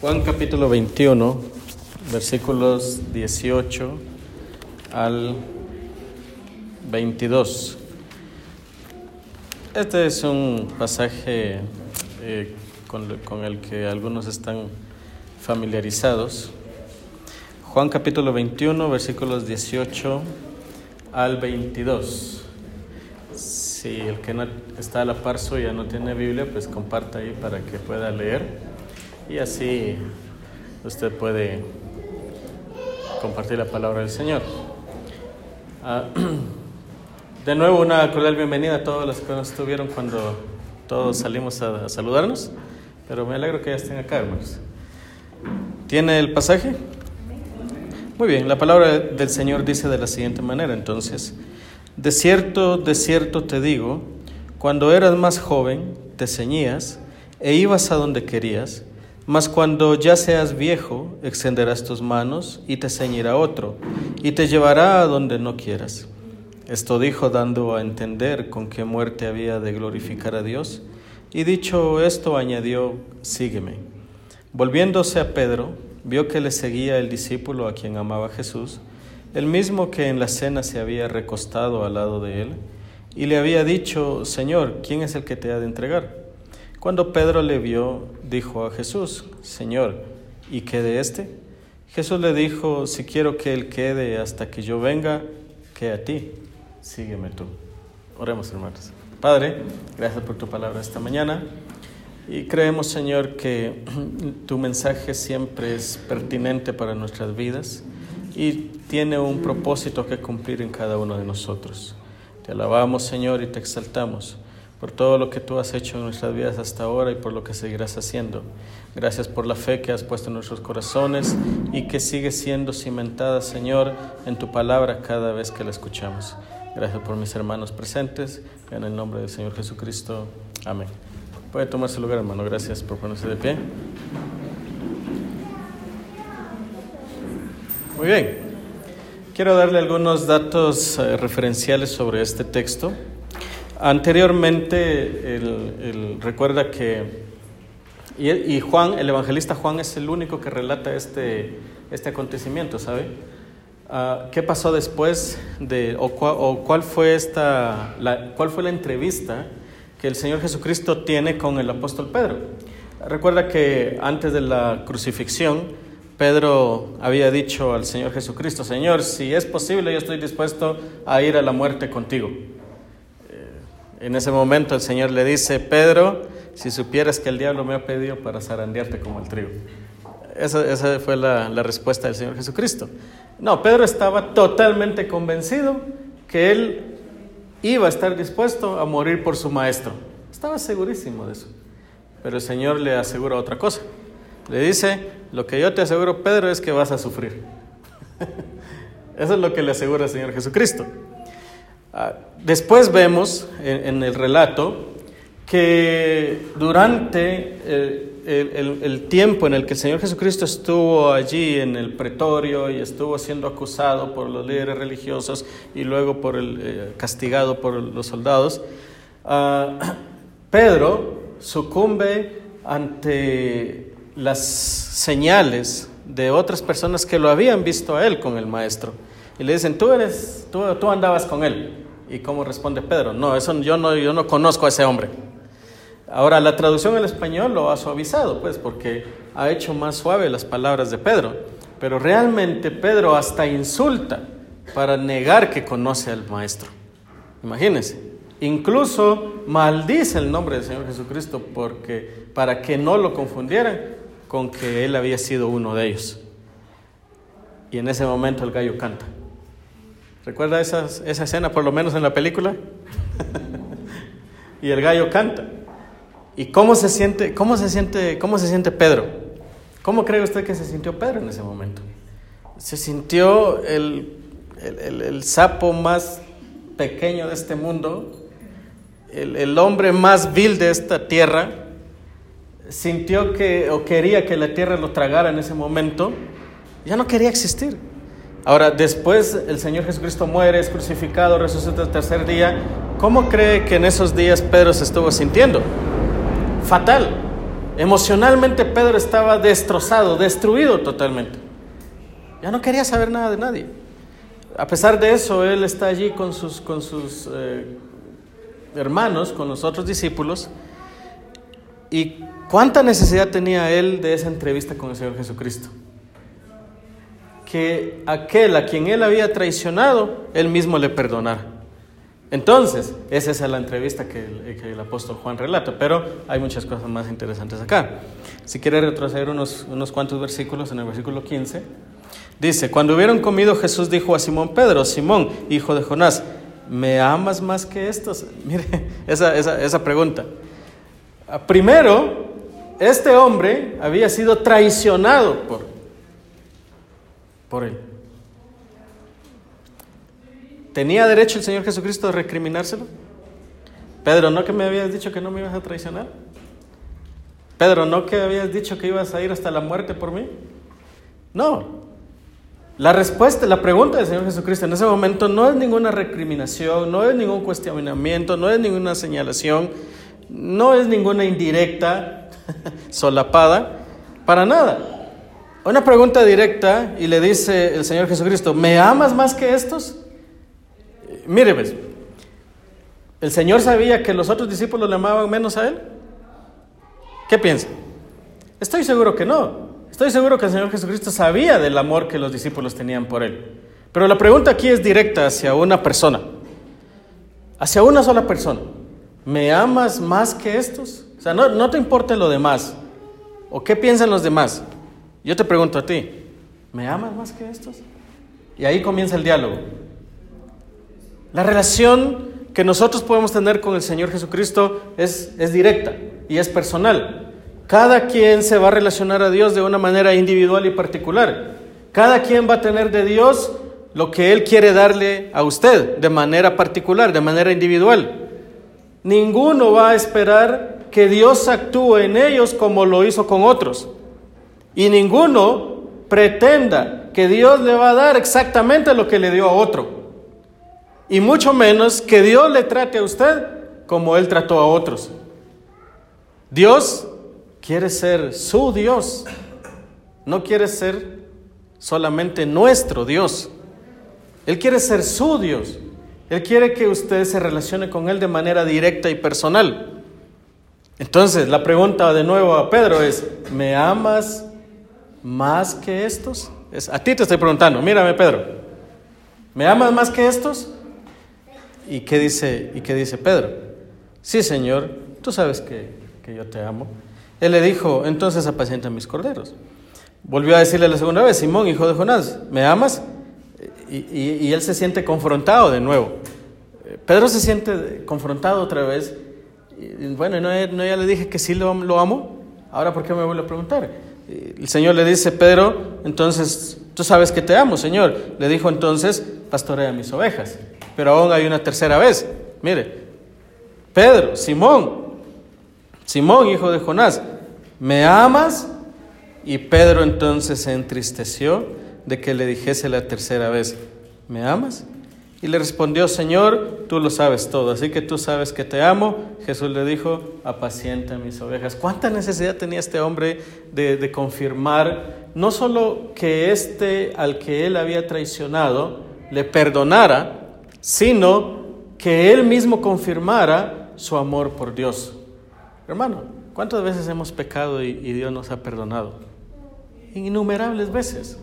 Juan capítulo 21, versículos 18 al 22. Este es un pasaje eh, con, con el que algunos están familiarizados. Juan capítulo 21, versículos 18 al 22. Si el que no está a la par suya no tiene Biblia, pues comparta ahí para que pueda leer y así usted puede compartir la palabra del Señor. Ah, de nuevo, una cordial bienvenida a todos los que nos estuvieron cuando todos salimos a, saludarnos, pero me alegro que ya estén acá, hermanos. ¿Tiene el pasaje? Muy bien, la palabra del Señor dice de la siguiente manera, entonces, de cierto, de cierto te digo, cuando eras más joven, te ceñías e ibas a donde querías, mas cuando ya seas viejo, extenderás tus manos y te ceñirá otro, y te llevará a donde no quieras. Esto dijo dando a entender con qué muerte había de glorificar a Dios, y dicho esto añadió, sígueme. Volviéndose a Pedro, vio que le seguía el discípulo a quien amaba Jesús, el mismo que en la cena se había recostado al lado de él, y le había dicho, Señor, ¿quién es el que te ha de entregar? Cuando Pedro le vio, dijo a Jesús, Señor, ¿y qué de este? Jesús le dijo, si quiero que él quede hasta que yo venga, que a ti, sígueme tú. Oremos, hermanos. Padre, gracias por tu palabra esta mañana. Y creemos, Señor, que tu mensaje siempre es pertinente para nuestras vidas y tiene un propósito que cumplir en cada uno de nosotros. Te alabamos, Señor, y te exaltamos por todo lo que tú has hecho en nuestras vidas hasta ahora y por lo que seguirás haciendo. Gracias por la fe que has puesto en nuestros corazones y que sigue siendo cimentada, Señor, en tu palabra cada vez que la escuchamos. Gracias por mis hermanos presentes. En el nombre del Señor Jesucristo. Amén. Puede tomarse lugar, hermano. Gracias por ponerse de pie. Muy bien. Quiero darle algunos datos eh, referenciales sobre este texto. Anteriormente, el, recuerda que, y, Juan, el evangelista Juan es el único que relata este, este acontecimiento, ¿sabe? Uh, ¿Qué pasó después de, o, cuál, fue esta, cuál fue la entrevista que el Señor Jesucristo tiene con el apóstol Pedro? Recuerda que antes de la crucifixión, Pedro había dicho al Señor Jesucristo, Señor, si es posible, yo estoy dispuesto a ir a la muerte contigo. En ese momento el Señor le dice, Pedro, si supieras que el diablo me ha pedido para zarandearte como el trigo. Esa, esa fue la, la, respuesta del Señor Jesucristo. No, Pedro estaba totalmente convencido que él iba a estar dispuesto a morir por su maestro. Estaba segurísimo de eso. Pero el Señor le asegura otra cosa. Le dice, lo que yo te aseguro, Pedro, es que vas a sufrir. Eso es lo que le asegura el Señor Jesucristo. Después vemos en, el relato que durante el, el, tiempo en el que el Señor Jesucristo estuvo allí en el pretorio y estuvo siendo acusado por los líderes religiosos y luego por el, eh, castigado por los soldados, uh, Pedro sucumbe ante las señales de otras personas que lo habían visto a él con el maestro. Y le dicen, tú, eres, tú, tú andabas con él. ¿Y cómo responde Pedro? No, eso yo no, yo no conozco a ese hombre. Ahora, la traducción al español lo ha suavizado, pues, porque ha hecho más suave las palabras de Pedro. Pero realmente Pedro hasta insulta para negar que conoce al maestro. Imagínense. Incluso maldice el nombre del Señor Jesucristo porque, para que no lo confundieran con que él había sido uno de ellos. Y en ese momento el gallo canta. ¿Recuerda esa, esa escena, por lo menos en la película? y el gallo canta. ¿Y cómo se siente, cómo se siente, cómo se siente Pedro? ¿Cómo cree usted que se sintió Pedro en ese momento? Se sintió el, el, el, el sapo más pequeño de este mundo, el, hombre más vil de esta tierra, sintió que o quería que la tierra lo tragara en ese momento, ya no quería existir. Ahora, después el Señor Jesucristo muere, es crucificado, resucita el tercer día. ¿Cómo cree que en esos días Pedro se estuvo sintiendo? Fatal. Emocionalmente Pedro estaba destrozado, destruido totalmente. Ya no quería saber nada de nadie. A pesar de eso, él está allí con sus, con sus eh, hermanos, con los otros discípulos. ¿Y cuánta necesidad tenía él de esa entrevista con el Señor Jesucristo? Que aquel a quien él había traicionado, él mismo le perdonara. Entonces, esa es la entrevista que el, apóstol Juan relata, pero hay muchas cosas más interesantes acá. Si quiere retroceder unos, unos cuantos versículos, en el versículo 15, dice, cuando hubieron comido Jesús dijo a Simón Pedro, Simón, hijo de Jonás, ¿me amas más que estos? Mire, esa, esa, esa pregunta. Primero, este hombre había sido traicionado por, por él. ¿Tenía derecho el Señor Jesucristo a recriminárselo? Pedro, ¿no que me habías dicho que no me ibas a traicionar? Pedro, ¿no que habías dicho que ibas a ir hasta la muerte por mí? No. La respuesta, la pregunta del Señor Jesucristo en ese momento no es ninguna recriminación, no es ningún cuestionamiento, no es ninguna señalación, no es ninguna indirecta, solapada, para nada. Una pregunta directa y le dice el Señor Jesucristo, ¿me amas más que estos? Mire, pues, ¿el Señor sabía que los otros discípulos le amaban menos a Él? ¿Qué piensa? Estoy seguro que no. Estoy seguro que el Señor Jesucristo sabía del amor que los discípulos tenían por Él. Pero la pregunta aquí es directa hacia una persona, hacia una sola persona. ¿Me amas más que estos? O sea, no, no te importa lo demás. ¿O qué piensan los demás? Yo te pregunto a ti, ¿me amas más que estos? Y ahí comienza el diálogo. La relación que nosotros podemos tener con el Señor Jesucristo es, es directa y es personal. Cada quien se va a relacionar a Dios de una manera individual y particular. Cada quien va a tener de Dios lo que Él quiere darle a usted de manera particular, de manera individual. Ninguno va a esperar que Dios actúe en ellos como lo hizo con otros. Y ninguno pretenda que Dios le va a dar exactamente lo que le dio a otro y mucho menos que Dios le trate a usted como Él trató a otros. Dios quiere ser su Dios, no quiere ser solamente nuestro Dios. Él quiere ser su Dios. Él quiere que usted se relacione con Él de manera directa y personal. Entonces, la pregunta de nuevo a Pedro es, ¿me amas más que estos? Es, a ti te estoy preguntando, mírame Pedro, ¿me amas más que estos? ¿Y qué dice, y qué dice Pedro? Sí, Señor, tú sabes que, yo te amo. Él le dijo, entonces apacienta mis corderos. Volvió a decirle la segunda vez, Simón, hijo de Jonás, ¿me amas? Y, él se siente confrontado de nuevo. Pedro se siente confrontado otra vez. Y, bueno, no, ya le dije que sí lo, lo amo. Ahora, ¿por qué me vuelve a preguntar? El Señor le dice, Pedro, entonces, tú sabes que te amo, Señor. Le dijo entonces, pastorea mis ovejas pero aún hay una tercera vez. Mire, Pedro, Simón, Simón, hijo de Jonás, ¿me amas? Y Pedro entonces se entristeció de que le dijese la tercera vez, ¿me amas? Y le respondió, Señor, tú lo sabes todo, así que tú sabes que te amo. Jesús le dijo, apacienta mis ovejas. ¿Cuánta necesidad tenía este hombre de, confirmar no solo que este al que él había traicionado le perdonara, sino que Él mismo confirmara su amor por Dios. Hermano, ¿cuántas veces hemos pecado y, Dios nos ha perdonado? Innumerables veces,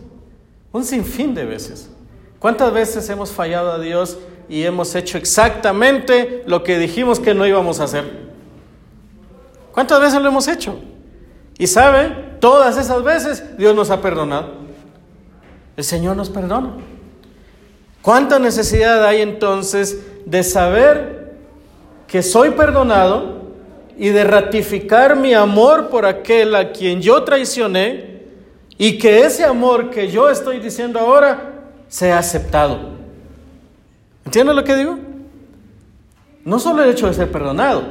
un sinfín de veces. ¿Cuántas veces hemos fallado a Dios y hemos hecho exactamente lo que dijimos que no íbamos a hacer? ¿Cuántas veces lo hemos hecho? Y sabe, todas esas veces Dios nos ha perdonado. El Señor nos perdona. ¿Cuánta necesidad hay entonces de saber que soy perdonado y de ratificar mi amor por aquel a quien yo traicioné y que ese amor que yo estoy diciendo ahora sea aceptado? ¿Entiendes lo que digo? No solo el hecho de ser perdonado,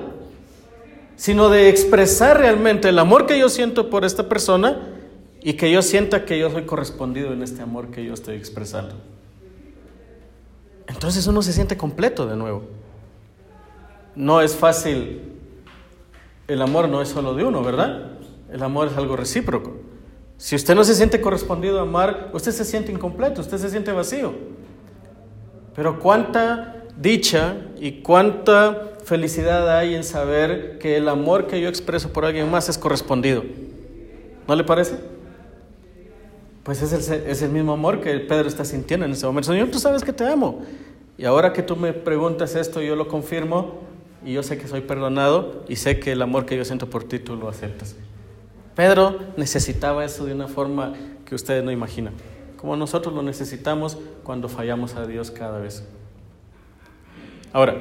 sino de expresar realmente el amor que yo siento por esta persona y que yo sienta que yo soy correspondido en este amor que yo estoy expresando entonces uno se siente completo de nuevo. No es fácil, el amor no es solo de uno, ¿verdad? El amor es algo recíproco. Si usted no se siente correspondido a amar, usted se siente incompleto, usted se siente vacío. Pero cuánta dicha y cuánta felicidad hay en saber que el amor que yo expreso por alguien más es correspondido. ¿No le parece? Pues es el, es el mismo amor que Pedro está sintiendo en ese momento. Señor, tú sabes que te amo. Y ahora que tú me preguntas esto, yo lo confirmo y yo sé que soy perdonado y sé que el amor que yo siento por ti tú lo aceptas. Pedro necesitaba eso de una forma que ustedes no imaginan, como nosotros lo necesitamos cuando fallamos a Dios cada vez. Ahora,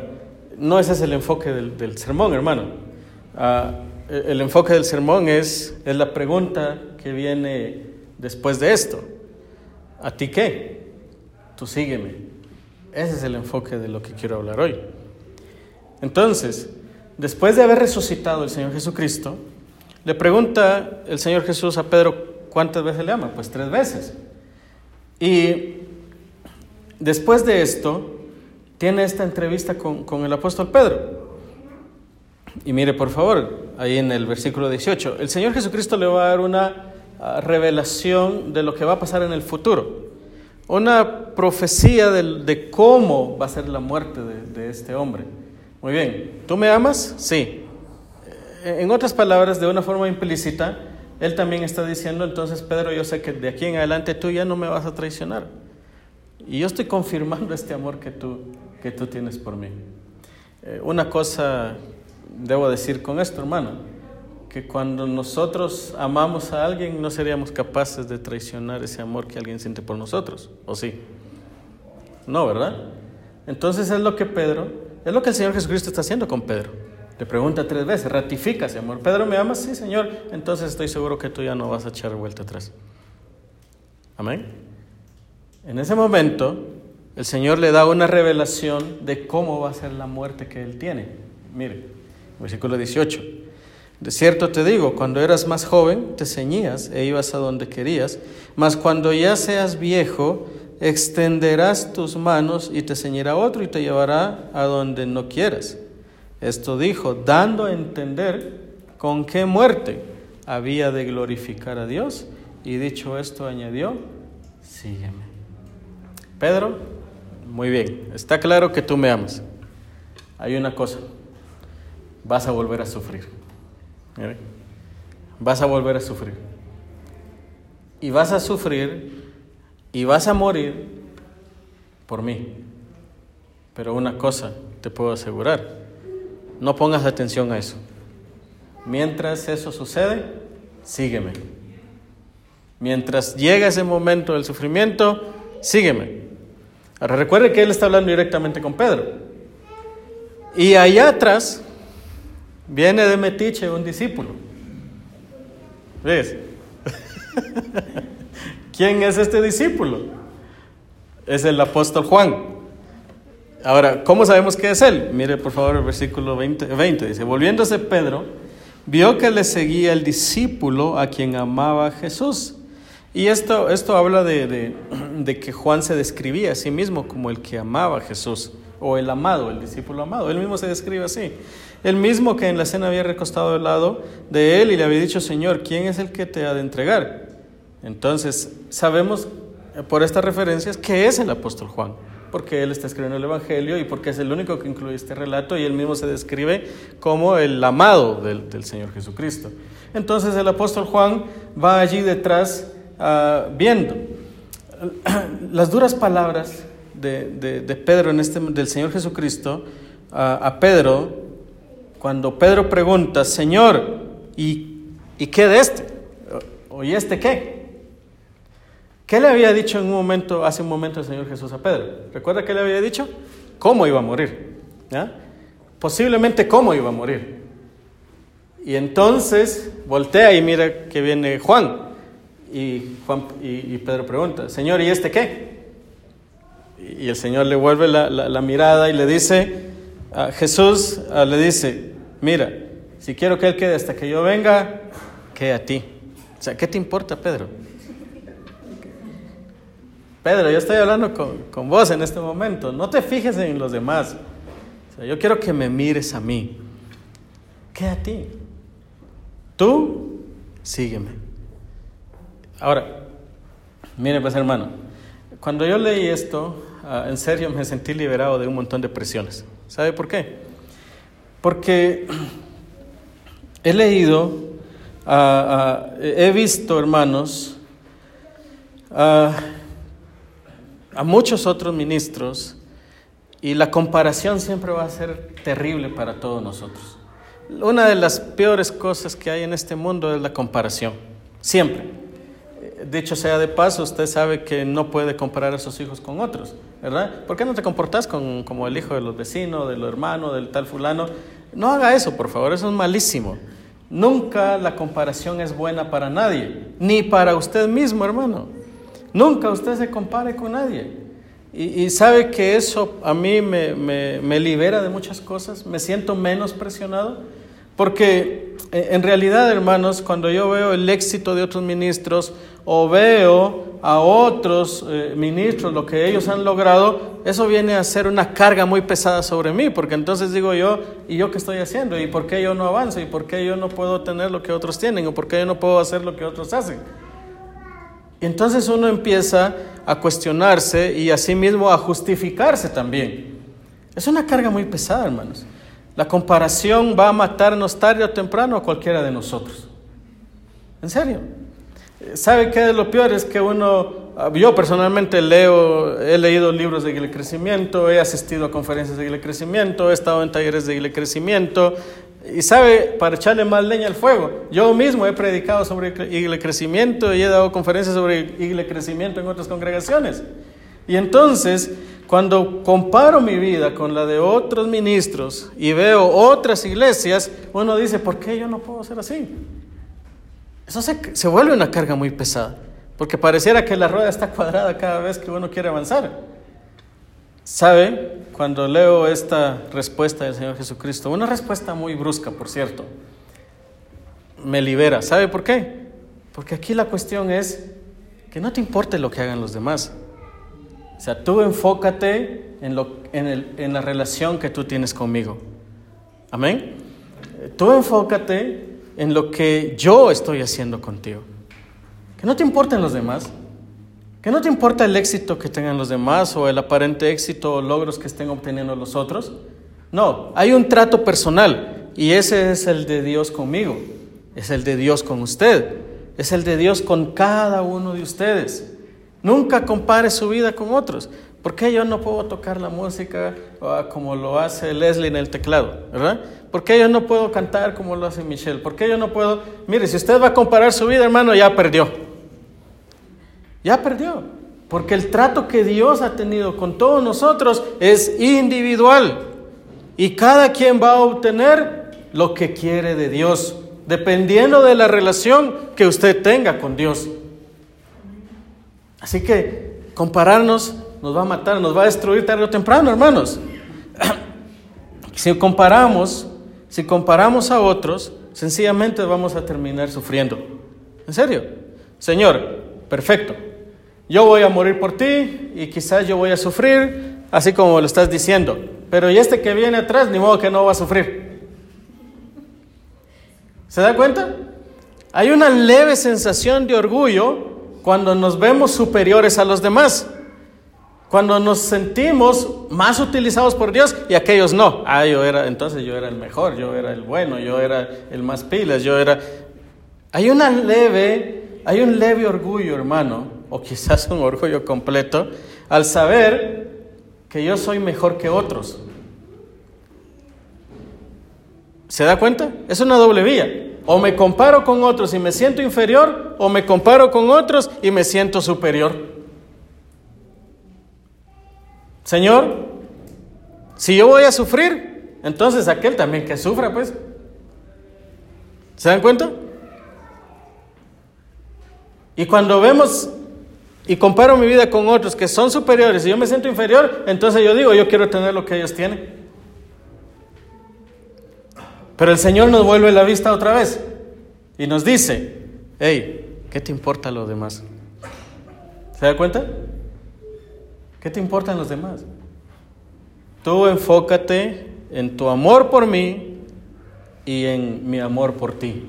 no ese es el enfoque del, sermón, hermano. Ah, el enfoque del sermón es, es la pregunta que viene después de esto. ¿A ti qué? Tú sígueme. Ese es el enfoque de lo que quiero hablar hoy. Entonces, después de haber resucitado el Señor Jesucristo, le pregunta el Señor Jesús a Pedro cuántas veces le ama. Pues tres veces. Y después de esto, tiene esta entrevista con, con el apóstol Pedro. Y mire, por favor, ahí en el versículo 18, el Señor Jesucristo le va a dar una ah, revelación de lo que va a pasar en el futuro, una profecía de, de cómo va a ser la muerte de, de este hombre. Muy bien, ¿tú me amas? Sí. Eh, en otras palabras, de una forma implícita, él también está diciendo, entonces Pedro, yo sé que de aquí en adelante tú ya no me vas a traicionar. Y yo estoy confirmando este amor que tú, que tú tienes por mí. Eh, una cosa debo decir con esto, hermano, que cuando nosotros amamos a alguien no seríamos capaces de traicionar ese amor que alguien siente por nosotros, ¿o sí? No, ¿verdad? Entonces es lo que Pedro, es lo que el Señor Jesucristo está haciendo con Pedro. Le pregunta tres veces, ratifica ese amor. Pedro, ¿me amas? Sí, Señor. Entonces estoy seguro que tú ya no vas a echar vuelta atrás. Amén. En ese momento, el Señor le da una revelación de cómo va a ser la muerte que él tiene. Mire, versículo 18. De cierto te digo, cuando eras más joven, te ceñías e ibas a donde querías, mas cuando ya seas viejo, extenderás tus manos y te ceñirá otro y te llevará a donde no quieras. Esto dijo, dando a entender con qué muerte había de glorificar a Dios. Y dicho esto, añadió, sígueme. Pedro, muy bien, está claro que tú me amas. Hay una cosa, vas a volver a sufrir. Vas a volver a sufrir. Y vas a sufrir y vas a morir por mí. Pero una cosa te puedo asegurar, no pongas atención a eso. Mientras eso sucede, sígueme. Mientras llega ese momento del sufrimiento, sígueme. Ahora recuerde que él está hablando directamente con Pedro. Y allá atrás viene de Metiche un discípulo. ¿Ves? ¿Quién es este discípulo? Es el apóstol Juan. Ahora, ¿cómo sabemos que es él? Mire por favor el versículo 20, 20, dice, volviéndose Pedro, vio que le seguía el discípulo a quien amaba Jesús. Y esto, esto habla de, que Juan se describía a sí mismo como el que amaba a Jesús, o el amado, el discípulo amado. Él mismo se describe así. El mismo que en la cena había recostado al lado de él y le había dicho, Señor, ¿quién es el que te ha de entregar? Entonces, sabemos por estas referencias que es el apóstol Juan porque él está escribiendo el Evangelio y porque es el único que incluye este relato y él mismo se describe como el amado del, Señor Jesucristo. Entonces el apóstol Juan va allí detrás ah, viendo las duras palabras de, Pedro, en este, del Señor Jesucristo, a Pedro, cuando Pedro pregunta, Señor, ¿y, ¿y qué de este? ¿O y este qué? ¿Qué le había dicho en un momento, hace un momento el Señor Jesús a Pedro? ¿Recuerda qué le había dicho? ¿Cómo iba a morir? Posiblemente cómo iba a morir. Y entonces voltea y mira que viene Juan. Y, Juan, y, Pedro pregunta, Señor, ¿y este qué? Y el Señor le vuelve la, mirada y le dice, Jesús le dice, mira, si quiero que Él quede hasta que yo venga, que a ti. O sea, ¿qué te importa, Pedro? Pedro, yo estoy hablando con, vos en este momento. No te fijes en los demás. yo quiero que me mires a mí. ¿Qué a ti? Tú sígueme. Ahora, mire pues hermano, cuando yo leí esto, ah, en serio me sentí liberado de un montón de presiones. ¿Sabe por qué? Porque he leído, ah, ah, he visto, hermanos, a muchos otros ministros y la comparación siempre va a ser terrible para todos nosotros. Una de las peores cosas que hay en este mundo es la comparación, siempre dicho sea de paso, usted sabe que no puede comparar a sus hijos con otros, ¿verdad? ¿Por qué no te comportas con, como el hijo de los vecinos, del hermano, del tal fulano? No haga eso, por favor, eso es malísimo. Nunca la comparación es buena para nadie, ni para usted mismo, hermano. Nunca usted se compare con nadie. Y, sabe que eso a mí me, libera de muchas cosas, me siento menos presionado, porque eh, en realidad, hermanos, cuando yo veo el éxito de otros ministros o veo a otros eh, ministros lo que ellos han logrado, eso viene a ser una carga muy pesada sobre mí, porque entonces digo yo, ¿y yo qué estoy haciendo? ¿Y por qué yo no avanzo? ¿Y por qué yo no puedo tener lo que otros tienen? ¿O por qué yo no puedo hacer lo que otros hacen? Entonces uno empieza a cuestionarse y asimismo a justificarse también. Es una carga muy pesada, hermanos. La comparación va a matarnos tarde o temprano a cualquiera de nosotros. En serio. ¿Sabe qué es lo peor? Es que uno, yo personalmente leo, he leído libros de Iglesia Crecimiento, he asistido a conferencias de Iglesia Crecimiento, he estado en talleres de Iglesia Crecimiento, y sabe, para echarle más leña al fuego, yo mismo he predicado sobre Iglesia Crecimiento y he dado conferencias sobre Iglesia Crecimiento en otras congregaciones. Y entonces, cuando comparo mi vida con la de otros ministros y veo otras iglesias, uno dice, ¿por qué yo no puedo ser así? Eso se, vuelve una carga muy pesada, porque pareciera que la rueda está cuadrada cada vez que uno quiere avanzar. ¿Sabe? Cuando leo esta respuesta del Señor Jesucristo, una respuesta muy brusca, por cierto, me libera. ¿Sabe por qué? Porque aquí la cuestión es que no te importe lo que hagan los demás. O sea, tú enfócate en, lo, en, en la relación que tú tienes conmigo. Amén. Tú enfócate en lo que yo estoy haciendo contigo. Que no te importen los demás. Que no te importa el éxito que tengan los demás o el aparente éxito o logros que estén obteniendo los otros. No, hay un trato personal y ese es el de Dios conmigo. Es el de Dios con usted. Es el de Dios con cada uno de ustedes. Nunca compare su vida con otros. ¿Por qué yo no puedo tocar la música ah, como lo hace Leslie en el teclado? ¿Verdad? ¿Por qué yo no puedo cantar como lo hace Michelle? ¿Por qué yo no puedo? Mire, si usted va a comparar su vida, hermano, ya perdió. Ya perdió. Porque el trato que Dios ha tenido con todos nosotros es individual. Y cada quien va a obtener lo que quiere de Dios, dependiendo de la relación que usted tenga con Dios. Así que compararnos nos va a matar, nos va a destruir tarde o temprano, hermanos. Si comparamos si comparamos a otros, sencillamente vamos a terminar sufriendo. ¿En serio? Señor, perfecto. Yo voy a morir por ti y quizás yo voy a sufrir, así como lo estás diciendo. Pero y este que viene atrás, ni modo que no va a sufrir. ¿Se da cuenta? Hay una leve sensación de orgullo cuando nos vemos superiores a los demás. Cuando nos sentimos más utilizados por Dios y aquellos no. Ah, yo era, entonces yo era el mejor, yo era el bueno, yo era el más pilas, yo era... Hay una leve, hay un leve orgullo, hermano, o quizás un orgullo completo, al saber que yo soy mejor que otros. ¿Se da cuenta? Es una doble vía. O me comparo con otros y me siento inferior, o me comparo con otros y me siento superior. Señor, si yo voy a sufrir, entonces aquel también que sufra, pues. ¿Se dan cuenta? Y cuando vemos y comparo mi vida con otros que son superiores y yo me siento inferior, entonces yo digo, yo quiero tener lo que ellos tienen. Pero el Señor nos vuelve la vista otra vez y nos dice, hey, ¿qué te importa lo demás? ¿Se da cuenta? ¿Qué te importan los demás? Tú enfócate en tu amor por mí y en mi amor por ti.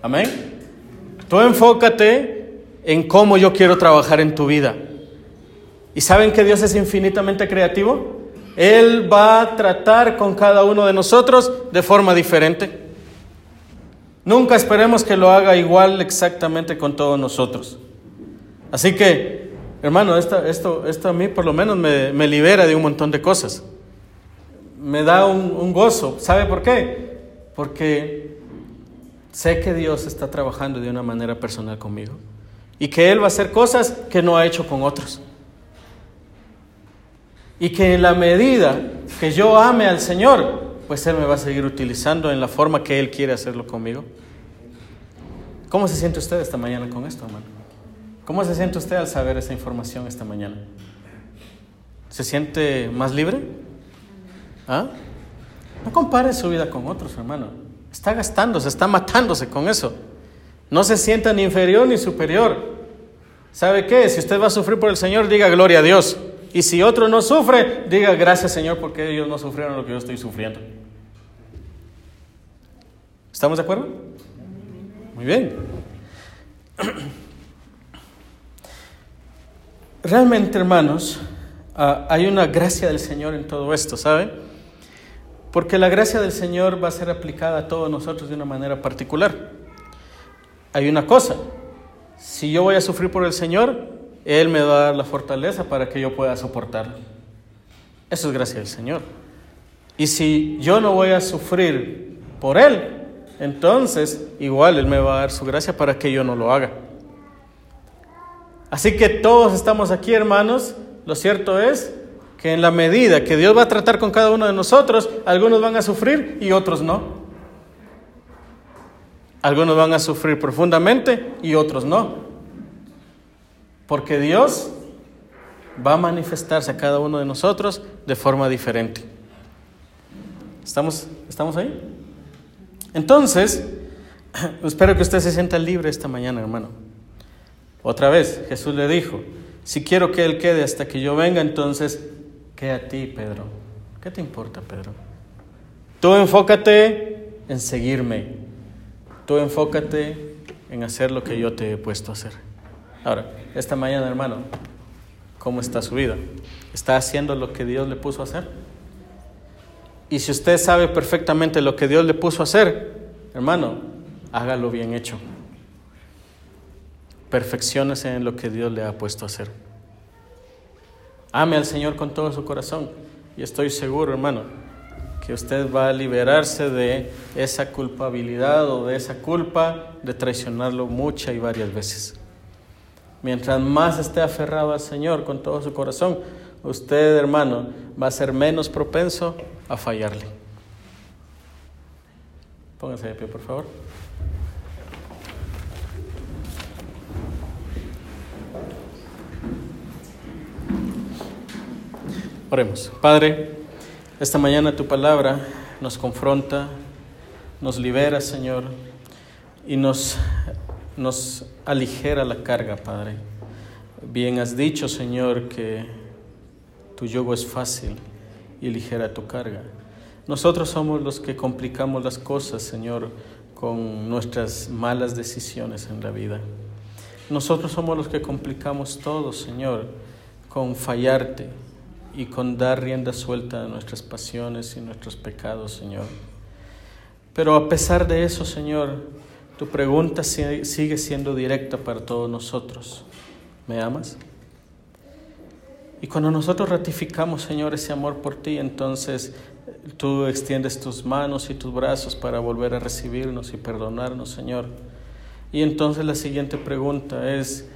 Amén. Tú enfócate en cómo yo quiero trabajar en tu vida. ¿Y saben que Dios es infinitamente creativo? Él va a tratar con cada uno de nosotros de forma diferente. Nunca esperemos que lo haga igual exactamente con todos nosotros. Así que, hermano, esto, esto, esto a mí por lo menos me, libera de un montón de cosas. Me da un gozo. ¿Sabe por qué? Porque sé que Dios está trabajando de una manera personal conmigo y que Él va a hacer cosas que no ha hecho con otros. Y que en la medida que yo ame al Señor, pues Él me va a seguir utilizando en la forma que Él quiere hacerlo conmigo. ¿Cómo se siente usted esta mañana con esto, hermano? ¿Cómo se siente usted al saber esa información esta mañana? ¿Se siente más libre? ¿Ah? No compare su vida con otros, hermano. Está gastándose, está matándose con eso. No se sienta ni inferior ni superior. ¿Sabe qué? Si usted va a sufrir por el Señor, diga gloria a Dios. Y si otro no sufre, diga gracias Señor porque ellos no sufrieron lo que yo estoy sufriendo. ¿Estamos de acuerdo? Muy bien. Realmente, hermanos, uh, hay una gracia del Señor en todo esto, ¿saben? Porque la gracia del Señor va a ser aplicada a todos nosotros de una manera particular. Hay una cosa, si yo voy a sufrir por el Señor, él me va a dar la fortaleza para que yo pueda soportarlo. Eso es gracia del Señor. Y si yo no voy a sufrir por Él, entonces igual Él me va a dar su gracia para que yo no lo haga. Así que todos estamos aquí, hermanos. Lo cierto es que en la medida que Dios va a tratar con cada uno de nosotros, algunos van a sufrir y otros no. Algunos van a sufrir profundamente y otros no. Porque Dios va a manifestarse a cada uno de nosotros de forma diferente. ¿Estamos, ¿estamos ahí? Entonces, espero que usted se sienta libre esta mañana, hermano. Otra vez, Jesús le dijo, si quiero que Él quede hasta que yo venga, entonces, ¿qué a ti, Pedro? ¿Qué te importa, Pedro? Tú enfócate en seguirme. Tú enfócate en hacer lo que yo te he puesto a hacer. Ahora, esta mañana, hermano, ¿cómo está su vida? ¿Está haciendo lo que Dios le puso a hacer? Y si usted sabe perfectamente lo que Dios le puso a hacer, hermano, hágalo bien hecho. Perfeccionese en lo que Dios le ha puesto a hacer. Ame al Señor con todo su corazón. Y estoy seguro, hermano, que usted va a liberarse de esa culpabilidad o de esa culpa de traicionarlo muchas y varias veces. Mientras más esté aferrado al Señor con todo su corazón, usted, hermano, va a ser menos propenso a fallarle. Póngase de pie, por favor. Oremos. Padre, esta mañana tu palabra nos confronta, nos libera, Señor, y nos nos aligera la carga, Padre. Bien has dicho, Señor, que tu yugo es fácil y ligera tu carga. Nosotros somos los que complicamos las cosas, Señor, con nuestras malas decisiones en la vida. Nosotros somos los que complicamos todo, Señor, con fallarte y con dar rienda suelta a nuestras pasiones y nuestros pecados, Señor. Pero a pesar de eso, Señor, tu pregunta sigue siendo directa para todos nosotros. ¿Me amas? Y cuando nosotros ratificamos, Señor, ese amor por ti, entonces tú extiendes tus manos y tus brazos para volver a recibirnos y perdonarnos, Señor. Y entonces la siguiente pregunta es,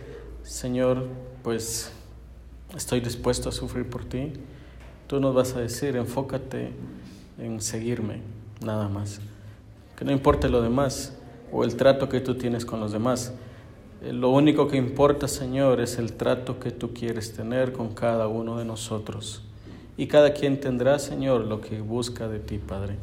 Señor, pues estoy dispuesto a sufrir por ti. Tú nos vas a decir, enfócate en seguirme, nada más. Que no importe lo demás, o el trato que tú tienes con los demás. Eh, lo único que importa, Señor, es el trato que tú quieres tener con cada uno de nosotros. Y cada quien tendrá, Señor, lo que busca de ti, Padre.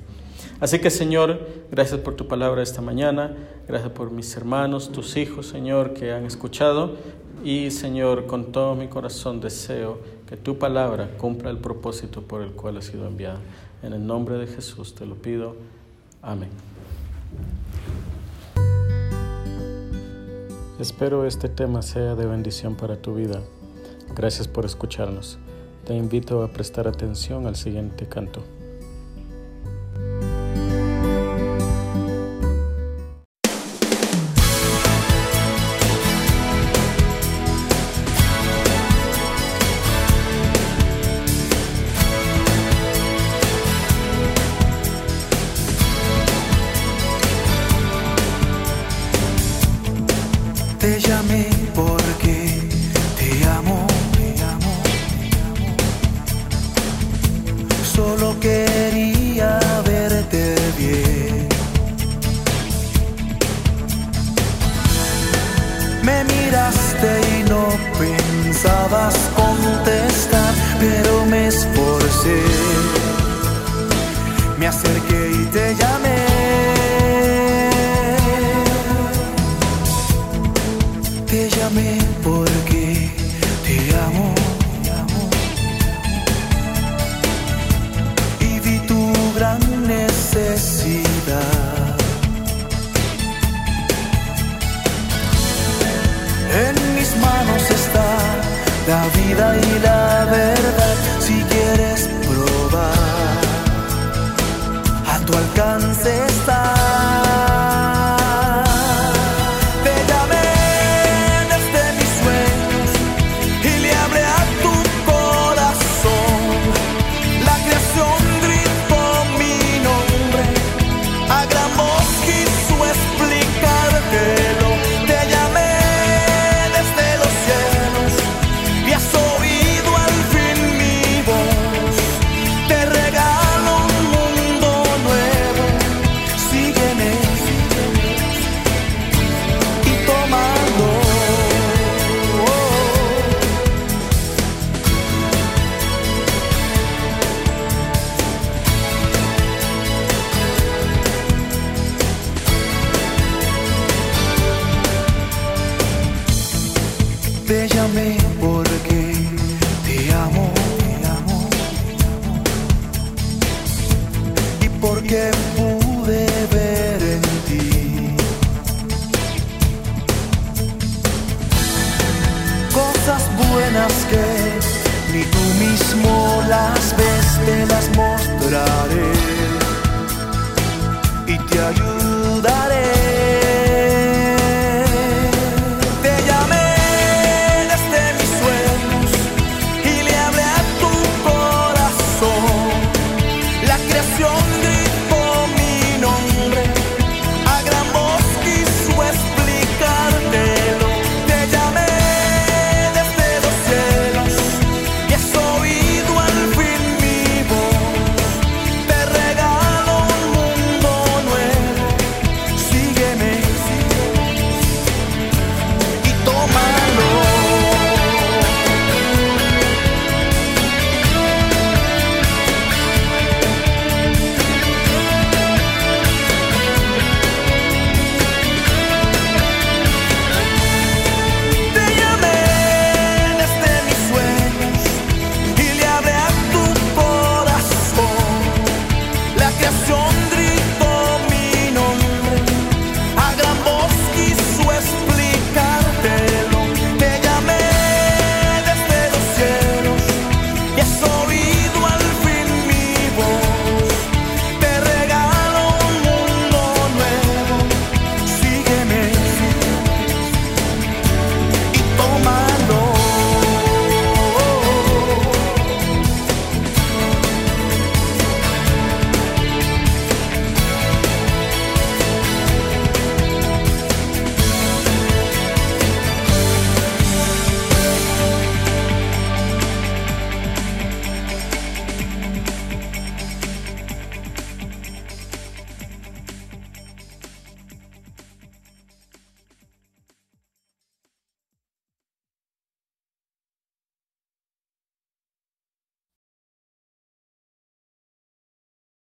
Así que, Señor, gracias por tu palabra esta mañana. Gracias por mis hermanos, tus hijos, Señor, que han escuchado. Y, Señor, con todo mi corazón deseo que tu palabra cumpla el propósito por el cual ha sido enviada. En el nombre de Jesús te lo pido. Amén. Espero este tema sea de bendición para tu vida. Gracias por escucharnos. Te invito a prestar atención al siguiente canto.